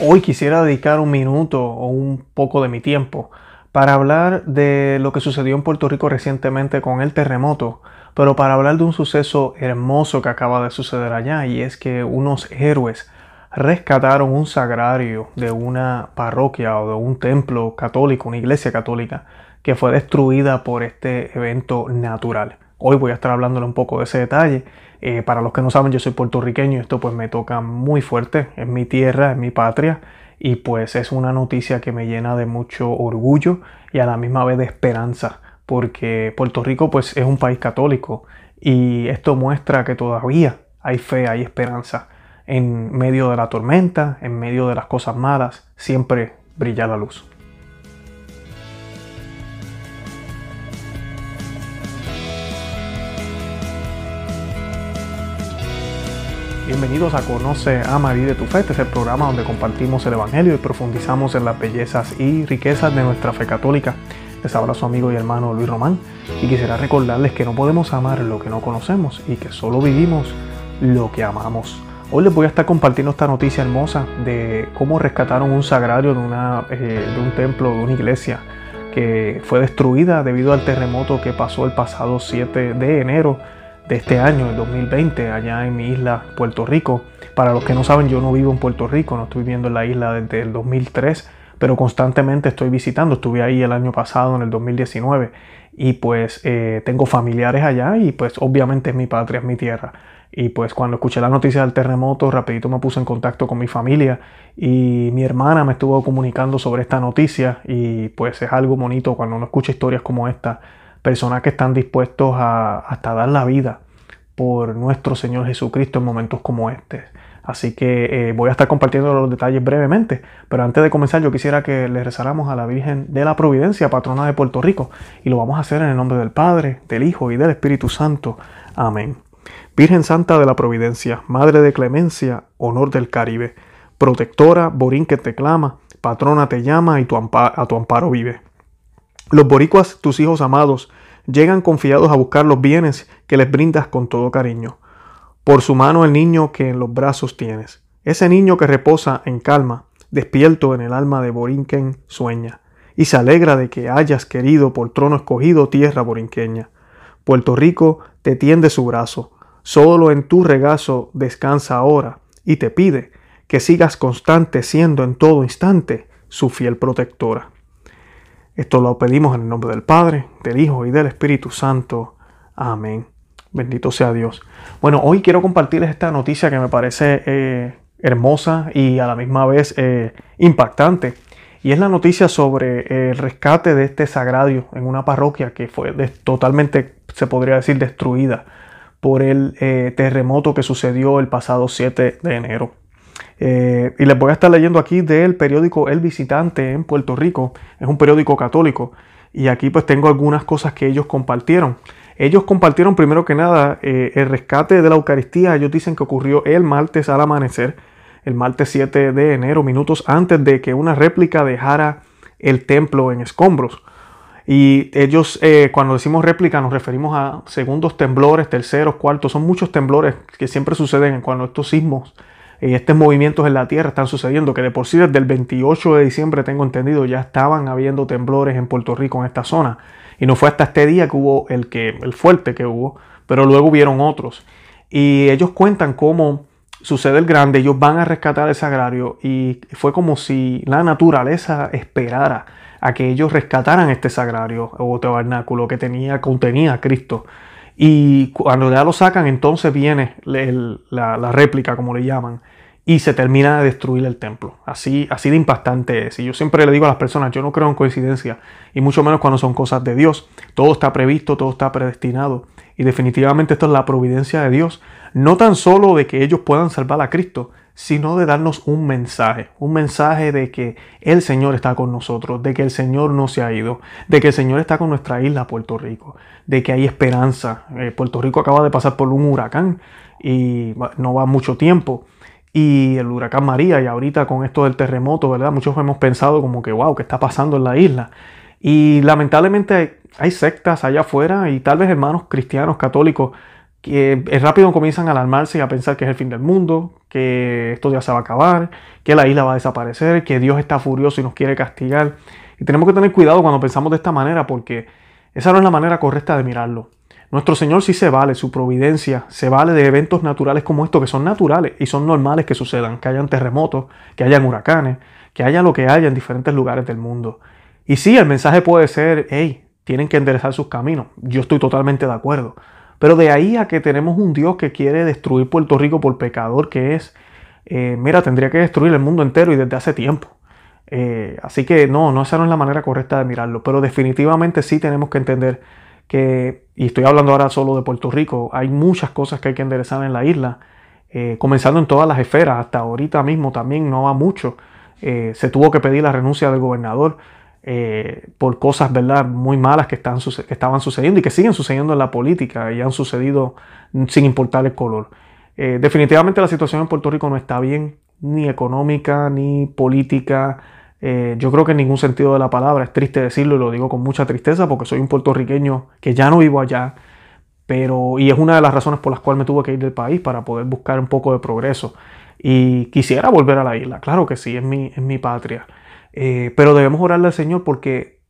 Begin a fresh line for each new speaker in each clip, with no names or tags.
Hoy quisiera dedicar un minuto o un poco de mi tiempo para hablar de lo que sucedió en Puerto Rico recientemente con el terremoto, pero para hablar de un suceso hermoso que acaba de suceder allá y es que unos héroes rescataron un sagrario de una parroquia o de un templo católico, una iglesia católica, que fue destruida por este evento natural. Hoy voy a estar hablándole un poco de ese detalle. Eh, para los que no saben, yo soy puertorriqueño y esto pues me toca muy fuerte. Es mi tierra, es mi patria. Y pues es una noticia que me llena de mucho orgullo y a la misma vez de esperanza. Porque Puerto Rico pues es un país católico. Y esto muestra que todavía hay fe, hay esperanza. En medio de la tormenta, en medio de las cosas malas, siempre brilla la luz. Bienvenidos a Conoce, a María de tu Fe. Este es el programa donde compartimos el Evangelio y profundizamos en las bellezas y riquezas de nuestra fe católica. Les habla su amigo y hermano Luis Román y quisiera recordarles que no podemos amar lo que no conocemos y que solo vivimos lo que amamos. Hoy les voy a estar compartiendo esta noticia hermosa de cómo rescataron un sagrario de, una, eh, de un templo, de una iglesia que fue destruida debido al terremoto que pasó el pasado 7 de enero de este año, el 2020, allá en mi isla, Puerto Rico. Para los que no saben, yo no vivo en Puerto Rico, no estoy viviendo en la isla desde el 2003, pero constantemente estoy visitando. Estuve ahí el año pasado, en el 2019, y pues eh, tengo familiares allá y pues obviamente es mi patria, es mi tierra. Y pues cuando escuché la noticia del terremoto, rapidito me puse en contacto con mi familia y mi hermana me estuvo comunicando sobre esta noticia y pues es algo bonito cuando uno escucha historias como esta personas que están dispuestos a hasta dar la vida por nuestro Señor Jesucristo en momentos como este. Así que eh, voy a estar compartiendo los detalles brevemente, pero antes de comenzar yo quisiera que le rezáramos a la Virgen de la Providencia, patrona de Puerto Rico, y lo vamos a hacer en el nombre del Padre, del Hijo y del Espíritu Santo. Amén. Virgen Santa de la Providencia, Madre de Clemencia, honor del Caribe, protectora, Borín que te clama, patrona te llama y tu a tu amparo vive. Los boricuas, tus hijos amados, llegan confiados a buscar los bienes que les brindas con todo cariño. Por su mano el niño que en los brazos tienes. Ese niño que reposa en calma, despierto en el alma de Borinquen, sueña, y se alegra de que hayas querido por trono escogido tierra borinqueña. Puerto Rico te tiende su brazo, solo en tu regazo descansa ahora, y te pide que sigas constante siendo en todo instante su fiel protectora. Esto lo pedimos en el nombre del Padre, del Hijo y del Espíritu Santo. Amén. Bendito sea Dios. Bueno, hoy quiero compartirles esta noticia que me parece eh, hermosa y a la misma vez eh, impactante. Y es la noticia sobre el rescate de este sagrario en una parroquia que fue totalmente, se podría decir, destruida por el eh, terremoto que sucedió el pasado 7 de enero. Eh, y les voy a estar leyendo aquí del periódico El Visitante en Puerto Rico. Es un periódico católico. Y aquí pues tengo algunas cosas que ellos compartieron. Ellos compartieron primero que nada eh, el rescate de la Eucaristía. Ellos dicen que ocurrió el martes al amanecer, el martes 7 de enero, minutos antes de que una réplica dejara el templo en escombros. Y ellos, eh, cuando decimos réplica, nos referimos a segundos temblores, terceros, cuartos. Son muchos temblores que siempre suceden cuando estos sismos estos movimientos en la Tierra están sucediendo, que de por sí desde el 28 de diciembre, tengo entendido, ya estaban habiendo temblores en Puerto Rico, en esta zona. Y no fue hasta este día que hubo el, que, el fuerte que hubo, pero luego hubieron otros. Y ellos cuentan cómo sucede el grande, ellos van a rescatar el sagrario y fue como si la naturaleza esperara a que ellos rescataran este sagrario o tabernáculo que tenía, contenía a Cristo. Y cuando ya lo sacan, entonces viene la, réplica, como le llaman, y se termina de destruir el templo. Así, así de impactante es. Y yo siempre le digo a las personas, yo no creo en coincidencia, y mucho menos cuando son cosas de Dios. Todo está previsto, todo está predestinado. Y definitivamente esto es la providencia de Dios. No tan solo de que ellos puedan salvar a Cristo, sino de darnos un mensaje, un mensaje de que el Señor está con nosotros, de que el Señor no se ha ido, de que el Señor está con nuestra isla Puerto Rico, de que hay esperanza. Eh, Puerto Rico acaba de pasar por un huracán y no va mucho tiempo. Y el huracán María, y ahorita con esto del terremoto, ¿verdad? Muchos hemos pensado como que, wow, ¿qué está pasando en la isla? Y lamentablemente hay sectas allá afuera y tal vez hermanos cristianos católicos que rápido comienzan a alarmarse y a pensar que es el fin del mundo, que esto ya se va a acabar, que la isla va a desaparecer, que Dios está furioso y nos quiere castigar. Y tenemos que tener cuidado cuando pensamos de esta manera porque esa no es la manera correcta de mirarlo. Nuestro Señor sí se vale, su providencia se vale de eventos naturales como estos, que son naturales y son normales que sucedan, que hayan terremotos, que hayan huracanes, que haya lo que haya en diferentes lugares del mundo. Y sí, el mensaje puede ser, hey, tienen que enderezar sus caminos. Yo estoy totalmente de acuerdo. Pero de ahí a que tenemos un Dios que quiere destruir Puerto Rico por pecador que es, eh, mira, tendría que destruir el mundo entero y desde hace tiempo. Eh, así que no, no, esa no es la manera correcta de mirarlo. Pero definitivamente sí tenemos que entender que, y estoy hablando ahora solo de Puerto Rico, hay muchas cosas que hay que enderezar en la isla, eh, comenzando en todas las esferas, hasta ahorita mismo también no va mucho. se tuvo que pedir la renuncia del gobernador eh, por cosas ¿verdad? muy malas que, están, que estaban sucediendo y que siguen sucediendo en la política y han sucedido sin importar el color. Eh, definitivamente la situación en Puerto Rico no está bien, ni económica, ni política. Eh, yo creo que en ningún sentido de la palabra, es triste decirlo y lo digo con mucha tristeza porque soy un puertorriqueño que ya no vivo allá, pero y es una de las razones por las cuales me tuve que ir del país para poder buscar un poco de progreso. Y quisiera volver a la isla, claro que sí, es mi, es mi patria. Eh, pero debemos orarle al Señor porque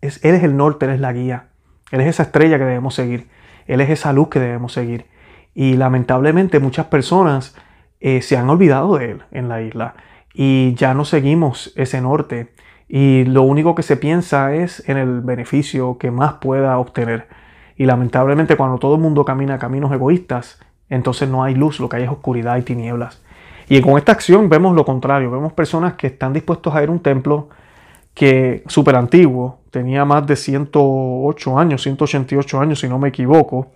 es, Él es el norte, Él es la guía. Él es esa estrella que debemos seguir. Él es esa luz que debemos seguir. Y lamentablemente muchas personas eh, se han olvidado de Él en la isla y ya no seguimos ese norte. Y lo único que se piensa es en el beneficio que más pueda obtener. Y lamentablemente cuando todo el mundo camina caminos egoístas, entonces no hay luz, lo que hay es oscuridad y tinieblas. Y con esta acción vemos lo contrario, vemos personas que están dispuestos a ir a un templo que súper antiguo, tenía más de 108 años, 188 años si no me equivoco,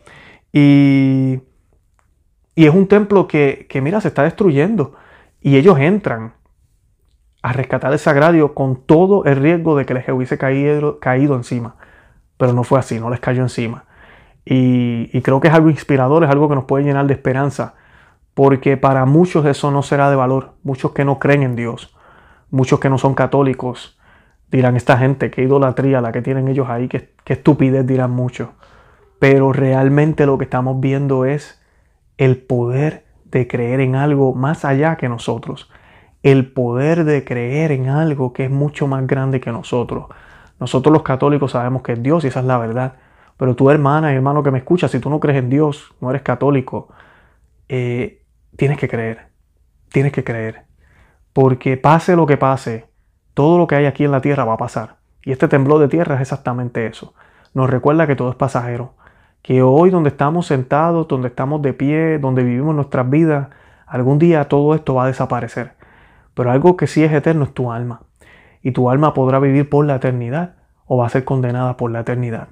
y, y es un templo que, que, mira, se está destruyendo, y ellos entran a rescatar el sagrario con todo el riesgo de que les hubiese caído, caído encima, pero no fue así, no les cayó encima. Y, y creo que es algo inspirador, es algo que nos puede llenar de esperanza porque para muchos eso no será de valor, muchos que no creen en Dios, muchos que no son católicos, dirán esta gente, qué idolatría la que tienen ellos ahí, qué, estupidez dirán muchos. Pero realmente lo que estamos viendo es el poder de creer en algo más allá que nosotros, el poder de creer en algo que es mucho más grande que nosotros. Nosotros los católicos sabemos que es Dios y esa es la verdad. Pero tu hermana y hermano que me escuchas, si tú no crees en Dios, no eres católico, eh, tienes que creer, tienes que creer. Porque pase lo que pase, todo lo que hay aquí en la tierra va a pasar. Y este temblor de tierra es exactamente eso. Nos recuerda que todo es pasajero. Que hoy donde estamos sentados, donde estamos de pie, donde vivimos nuestras vidas, algún día todo esto va a desaparecer. Pero algo que sí es eterno es tu alma. Y tu alma podrá vivir por la eternidad o va a ser condenada por la eternidad.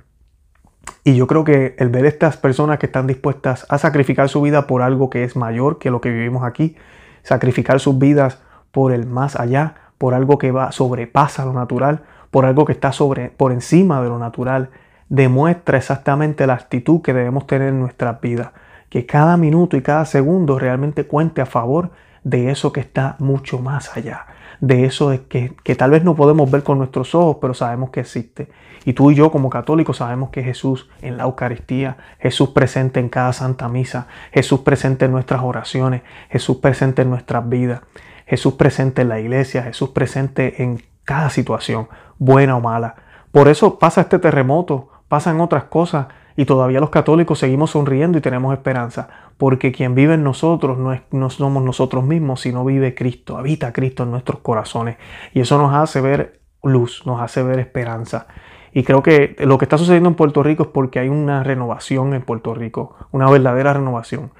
Y yo creo que el ver estas personas que están dispuestas a sacrificar su vida por algo que es mayor que lo que vivimos aquí, sacrificar sus vidas por el más allá, por algo que va sobrepasa lo natural, por algo que está sobre por encima de lo natural, demuestra exactamente la actitud que debemos tener en nuestras vidas, que cada minuto y cada segundo realmente cuente a favor de eso que está mucho más allá, de eso que, que tal vez no podemos ver con nuestros ojos, pero sabemos que existe y tú y yo como católicos sabemos que Jesús en la Eucaristía, Jesús presente en cada Santa Misa, Jesús presente en nuestras oraciones, Jesús presente en nuestras vidas, Jesús presente en la iglesia, Jesús presente en cada situación, buena o mala. Por eso pasa este terremoto, pasan otras cosas y todavía los católicos seguimos sonriendo y tenemos esperanza, porque quien vive en nosotros no, es, no somos nosotros mismos, sino vive Cristo, habita Cristo en nuestros corazones. Y eso nos hace ver luz, nos hace ver esperanza. Y creo que lo que está sucediendo en Puerto Rico es porque hay una renovación en Puerto Rico, una verdadera renovación.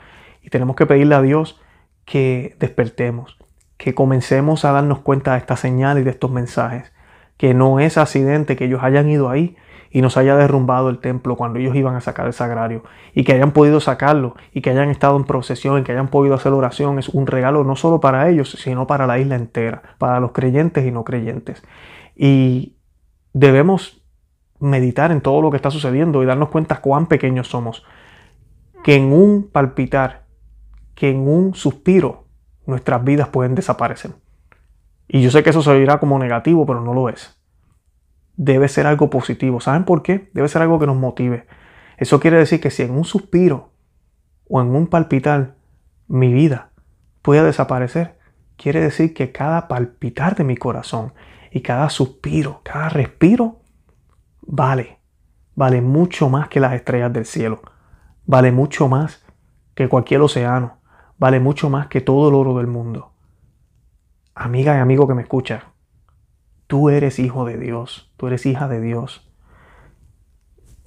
Y tenemos que pedirle a Dios que despertemos, que comencemos a darnos cuenta de estas señales y de estos mensajes, que no es accidente que ellos hayan ido ahí y nos haya derrumbado el templo cuando ellos iban a sacar el sagrario y que hayan podido sacarlo y que hayan estado en procesión y que hayan podido hacer oración es un regalo no solo para ellos, sino para la isla entera, para los creyentes y no creyentes. Y debemos meditar en todo lo que está sucediendo y darnos cuenta cuán pequeños somos. Que en un palpitar, que en un suspiro, nuestras vidas pueden desaparecer. Y yo sé que eso se oirá como negativo, pero no lo es. Debe ser algo positivo. ¿Saben por qué? Debe ser algo que nos motive. Eso quiere decir que si en un suspiro o en un palpitar mi vida pueda desaparecer, quiere decir que cada palpitar de mi corazón y cada suspiro, cada respiro, vale, vale mucho más que las estrellas del cielo, vale mucho más que cualquier océano, vale mucho más que todo el oro del mundo. Amiga y amigo que me escucha, tú eres hijo de Dios, tú eres hija de Dios.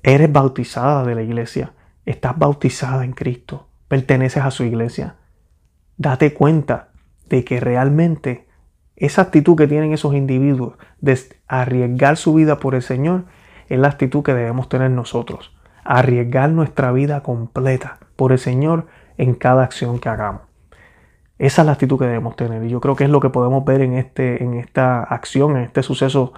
Eres bautizada de la iglesia, estás bautizada en Cristo, perteneces a su iglesia. Date cuenta de que realmente esa actitud que tienen esos individuos de arriesgar su vida por el Señor es la actitud que debemos tener nosotros. Arriesgar nuestra vida completa por el Señor en cada acción que hagamos. Esa es la actitud que debemos tener y yo creo que es lo que podemos ver en, este, en esta acción, en este suceso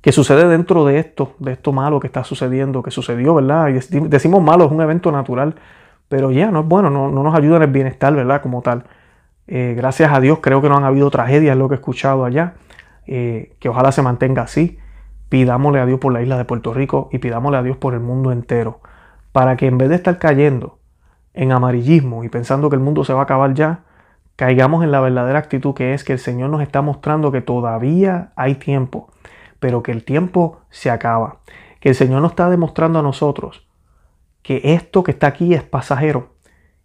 que sucede dentro de esto, de esto malo que está sucediendo, que sucedió, ¿verdad? Decimos malo, es un evento natural, pero ya no es bueno, no, no nos ayuda en el bienestar, ¿verdad? Como tal. Eh, gracias a Dios creo que no han habido tragedias, lo que he escuchado allá. Eh, que ojalá se mantenga así. Pidámosle a Dios por la isla de Puerto Rico y pidámosle a Dios por el mundo entero. Para que en vez de estar cayendo en amarillismo y pensando que el mundo se va a acabar ya, caigamos en la verdadera actitud que es que el Señor nos está mostrando que todavía hay tiempo, pero que el tiempo se acaba. Que el Señor nos está demostrando a nosotros que esto que está aquí es pasajero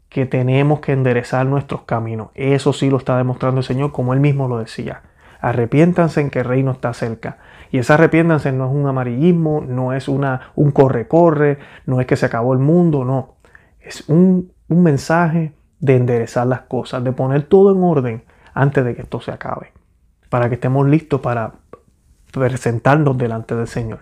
que tenemos que enderezar nuestros caminos. Eso sí lo está demostrando el Señor como Él mismo lo decía. Arrepiéntanse en que el reino está cerca. Y ese arrepiéntanse no es un amarillismo, no es una, un corre-corre, no es que se acabó el mundo, no. Es un, un mensaje de enderezar las cosas, de poner todo en orden antes de que esto se acabe. Para que estemos listos para presentarnos delante del Señor.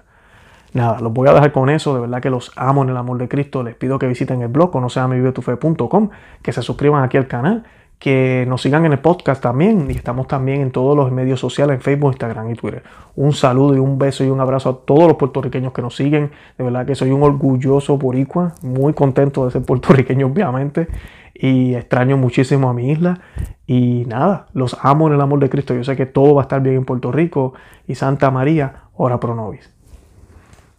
Nada, los voy a dejar con eso. De verdad que los amo en el amor de Cristo. Les pido que visiten el blog conoceamivivetufe.com, que se suscriban aquí al canal, que nos sigan en el podcast también. Y estamos también en todos los medios sociales, en Facebook, Instagram y Twitter. Un saludo y un beso y un abrazo a todos los puertorriqueños que nos siguen. De verdad que soy un orgulloso boricua, muy contento de ser puertorriqueño, obviamente. Y extraño muchísimo a mi isla. Y nada, los amo en el amor de Cristo. Yo sé que todo va a estar bien en Puerto Rico. Y Santa María, ora pro nobis.